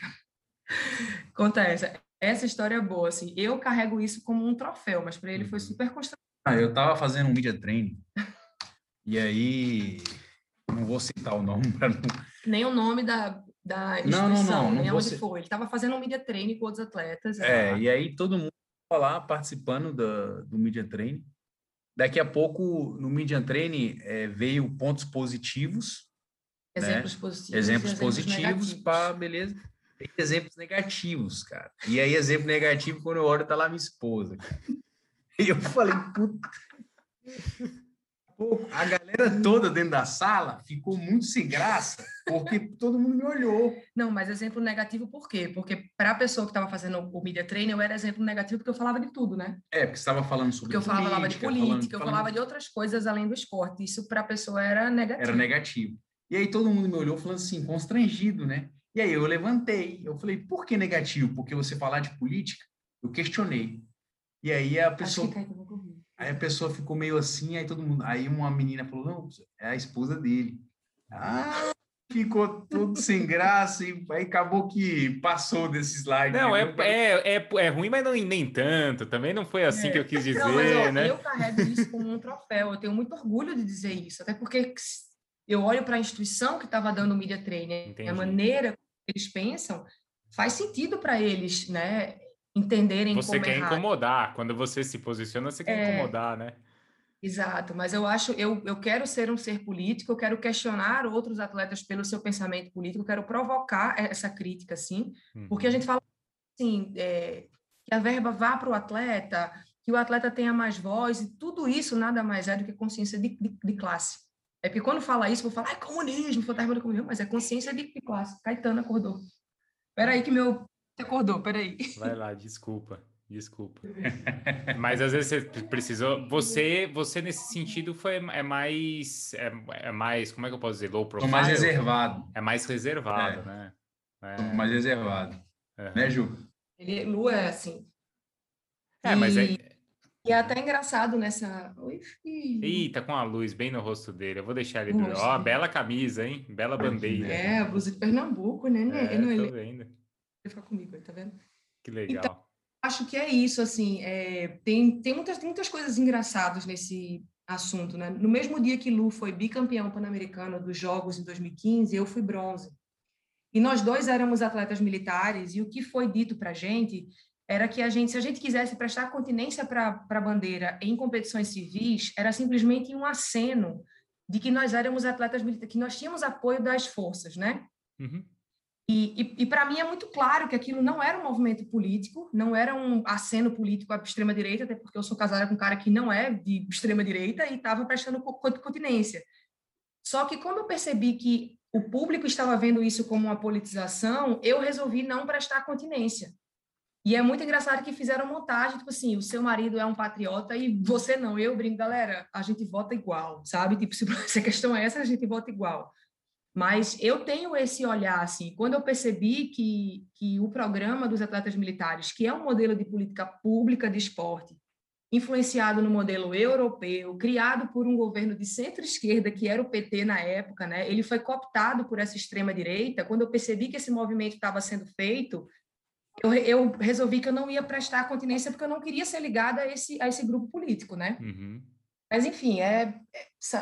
(laughs) Conta essa. Essa história é boa, assim. Eu carrego isso como um troféu, mas para ele foi uhum. super constrangedor. Ah, eu estava fazendo um media training, e aí não vou citar o nome para não... Nem o nome da, da instituição, não, não, não, nem onde ser... foi. Ele estava fazendo um media training com outros atletas. É, e aí todo mundo lá participando do, do media training. Daqui a pouco, no media training, é, veio pontos positivos. Exemplos né? positivos. Exemplos positivos, para beleza. Tem exemplos negativos, cara. E aí, exemplo negativo, quando eu olho, tá lá minha esposa. (laughs) E eu falei, puta a galera toda dentro da sala ficou muito sem graça, porque todo mundo me olhou. Não, mas exemplo negativo por quê? Porque para a pessoa que estava fazendo o media training, eu era exemplo negativo porque eu falava de tudo, né? É, porque você estava falando sobre porque eu política. falava de política, falando, eu falava falando... de outras coisas além do esporte. Isso para a pessoa era negativo. Era negativo. E aí todo mundo me olhou falando assim, constrangido, né? E aí eu levantei, eu falei, por que negativo? Porque você falar de política? Eu questionei. E aí a pessoa... Acho que Aí a pessoa ficou meio assim, aí todo mundo. Aí uma menina falou: não, é a esposa dele. Ah, ficou tudo sem graça e aí acabou que passou desse slide. Não, é, é, é, é, ruim, mas não, nem tanto. Também não foi assim é. que eu quis dizer, não, mas, ó, né? Eu carrego isso como um troféu. Eu tenho muito orgulho de dizer isso, até porque eu olho para a instituição que estava dando o media training, Entendi. a maneira que eles pensam faz sentido para eles, né? Entenderem você como quer incomodar. Quando você se posiciona você quer é, incomodar né? Exato. Mas eu acho eu, eu quero ser um ser político eu quero questionar outros atletas pelo seu pensamento político eu quero provocar essa crítica assim uhum. porque a gente fala assim é, que a verba vá para o atleta que o atleta tenha mais voz e tudo isso nada mais é do que consciência de, de, de classe. É porque quando fala isso, vou falar, é comunismo, fantasma do comunismo, mas é consciência de, de classe. Caetano acordou. Espera aí que meu você acordou, peraí. Vai lá, desculpa. Desculpa. (laughs) Mas às vezes você precisou. Você, você nesse sentido foi é mais é, é mais como é que eu posso dizer low profile. mais reservado. É mais reservado, é. né? É. mais reservado, uhum. né, Ju? Ele Lu é assim. É, e, mas é. E é até engraçado nessa. Oi, filho. Ih, tá com a luz bem no rosto dele. Eu vou deixar ele. Ó, oh, bela camisa, hein? Bela bandeira. É, a blusa de Pernambuco, né? É, não, ele... vendo ficar comigo, tá vendo? Que legal. Então, acho que é isso, assim, é, tem, tem, muitas, muitas coisas engraçadas nesse assunto, né? No mesmo dia que Lu foi bicampeão pan-americano dos Jogos em 2015, eu fui bronze. E nós dois éramos atletas militares, e o que foi dito para a gente era que a gente, se a gente quisesse prestar continência para a bandeira em competições civis, era simplesmente um aceno de que nós éramos atletas militares, que nós tínhamos apoio das forças, né? Uhum. E, e, e para mim é muito claro que aquilo não era um movimento político, não era um aceno político à extrema-direita, até porque eu sou casada com um cara que não é de extrema-direita e estava prestando continência. Só que quando eu percebi que o público estava vendo isso como uma politização, eu resolvi não prestar continência. E é muito engraçado que fizeram montagem, tipo assim, o seu marido é um patriota e você não. Eu brinco, galera, a gente vota igual, sabe? Tipo, se (laughs) a questão é essa, a gente vota igual. Mas eu tenho esse olhar, assim, quando eu percebi que, que o programa dos atletas militares, que é um modelo de política pública de esporte, influenciado no modelo europeu, criado por um governo de centro-esquerda, que era o PT na época, né? ele foi cooptado por essa extrema-direita. Quando eu percebi que esse movimento estava sendo feito, eu, eu, resolvi que eu não ia prestar continência porque eu não queria ser ligada a esse, a esse grupo político, né? Uhum. Mas, enfim, é,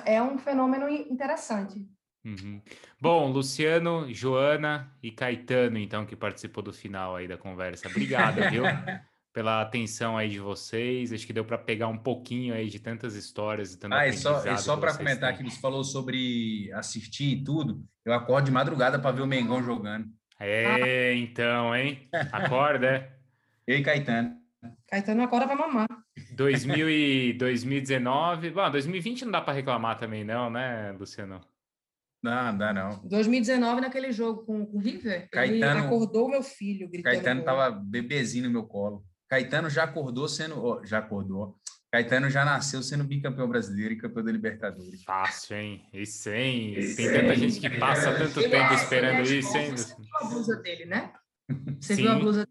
é um fenômeno interessante. Uhum. Bom, Luciano, Joana e Caetano, então, que participou do final aí da conversa. Obrigado, viu? (laughs) Pela atenção aí de vocês. Acho que deu para pegar um pouquinho aí de tantas histórias e tanto Ah, e só, e só para comentar que você falou sobre assistir e tudo, eu acordo de madrugada para ver o Mengão jogando. É, então, hein? Acorda, é? Eu e Caetano. Caetano acorda para mamar. 2000 e 2019. Bom, 2020 não dá para reclamar também, não, né, Luciano? Não, dá não. 2019, naquele jogo com, com o River, Caetano, ele acordou meu filho gritando. Caetano tava bebezinho no meu colo. Caetano já acordou sendo. Oh, já acordou. Caetano já nasceu sendo bicampeão brasileiro e campeão da Libertadores. Fácil, hein? Isso, hein? Tem tanta gente que passa tanto tempo esperando isso, hein? Você viu a blusa dele, né? (laughs) Você Sim. viu a blusa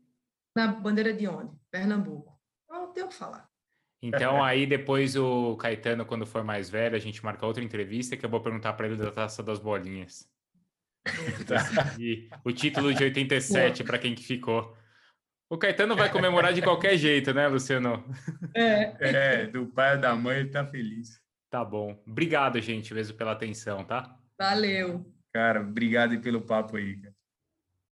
na bandeira de onde? Pernambuco. Não tenho o que falar. Então, (laughs) aí depois o Caetano, quando for mais velho, a gente marca outra entrevista que eu vou perguntar para ele da taça das bolinhas. e o título de 87, para quem que ficou. O Caetano vai comemorar de qualquer (laughs) jeito, né, Luciano? É, é do pai ou da mãe ele tá feliz. Tá bom. Obrigado, gente, mesmo pela atenção, tá? Valeu. Cara, obrigado pelo papo aí. Cara.